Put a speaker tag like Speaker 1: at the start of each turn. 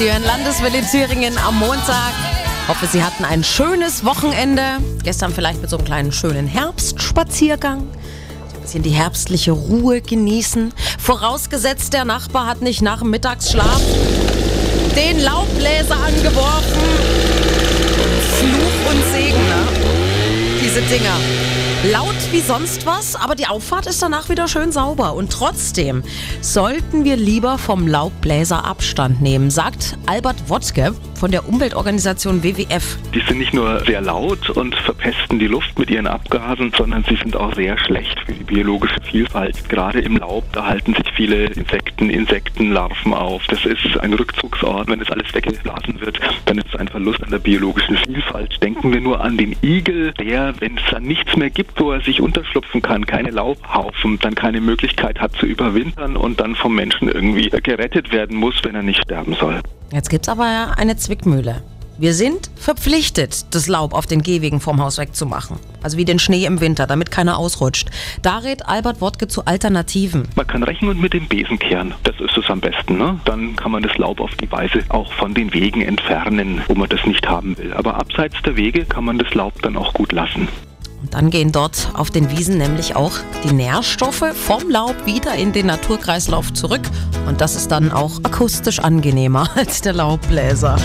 Speaker 1: Sie hören Landeswelle Thüringen am Montag. Hoffe, Sie hatten ein schönes Wochenende. Gestern vielleicht mit so einem kleinen schönen Herbstspaziergang. Ein bisschen die herbstliche Ruhe genießen. Vorausgesetzt, der Nachbar hat nicht nach dem Mittagsschlaf den Laubbläser angeworfen. Fluch und Segen, ne? Diese Dinger. Laut wie sonst was, aber die Auffahrt ist danach wieder schön sauber. Und trotzdem sollten wir lieber vom Laubbläser Abstand nehmen, sagt Albert Wodke von der Umweltorganisation WWF.
Speaker 2: Die sind nicht nur sehr laut und verpesten die Luft mit ihren Abgasen, sondern sie sind auch sehr schlecht für die biologische Vielfalt. Gerade im Laub, da halten sich viele Insekten, Insektenlarven auf. Das ist ein Rückzugsort. Wenn das alles weggeblasen wird, dann ist es ein Verlust an der biologischen Vielfalt. Denken wir nur an den Igel, der, wenn es dann nichts mehr gibt, wo er sich unterschlupfen kann, keine Laubhaufen, dann keine Möglichkeit hat zu überwintern und dann vom Menschen irgendwie gerettet werden muss, wenn er nicht sterben soll.
Speaker 1: Jetzt gibt's aber eine Zwickmühle. Wir sind verpflichtet, das Laub auf den Gehwegen vom Haus wegzumachen. Also wie den Schnee im Winter, damit keiner ausrutscht. Da rät Albert Wodke zu Alternativen.
Speaker 2: Man kann rechnen und mit dem Besen kehren. Das ist es am besten. Ne? Dann kann man das Laub auf die Weise auch von den Wegen entfernen, wo man das nicht haben will. Aber abseits der Wege kann man das Laub dann auch gut lassen.
Speaker 1: Und dann gehen dort auf den Wiesen nämlich auch die Nährstoffe vom Laub wieder in den Naturkreislauf zurück. Und das ist dann auch akustisch angenehmer als der Laubbläser.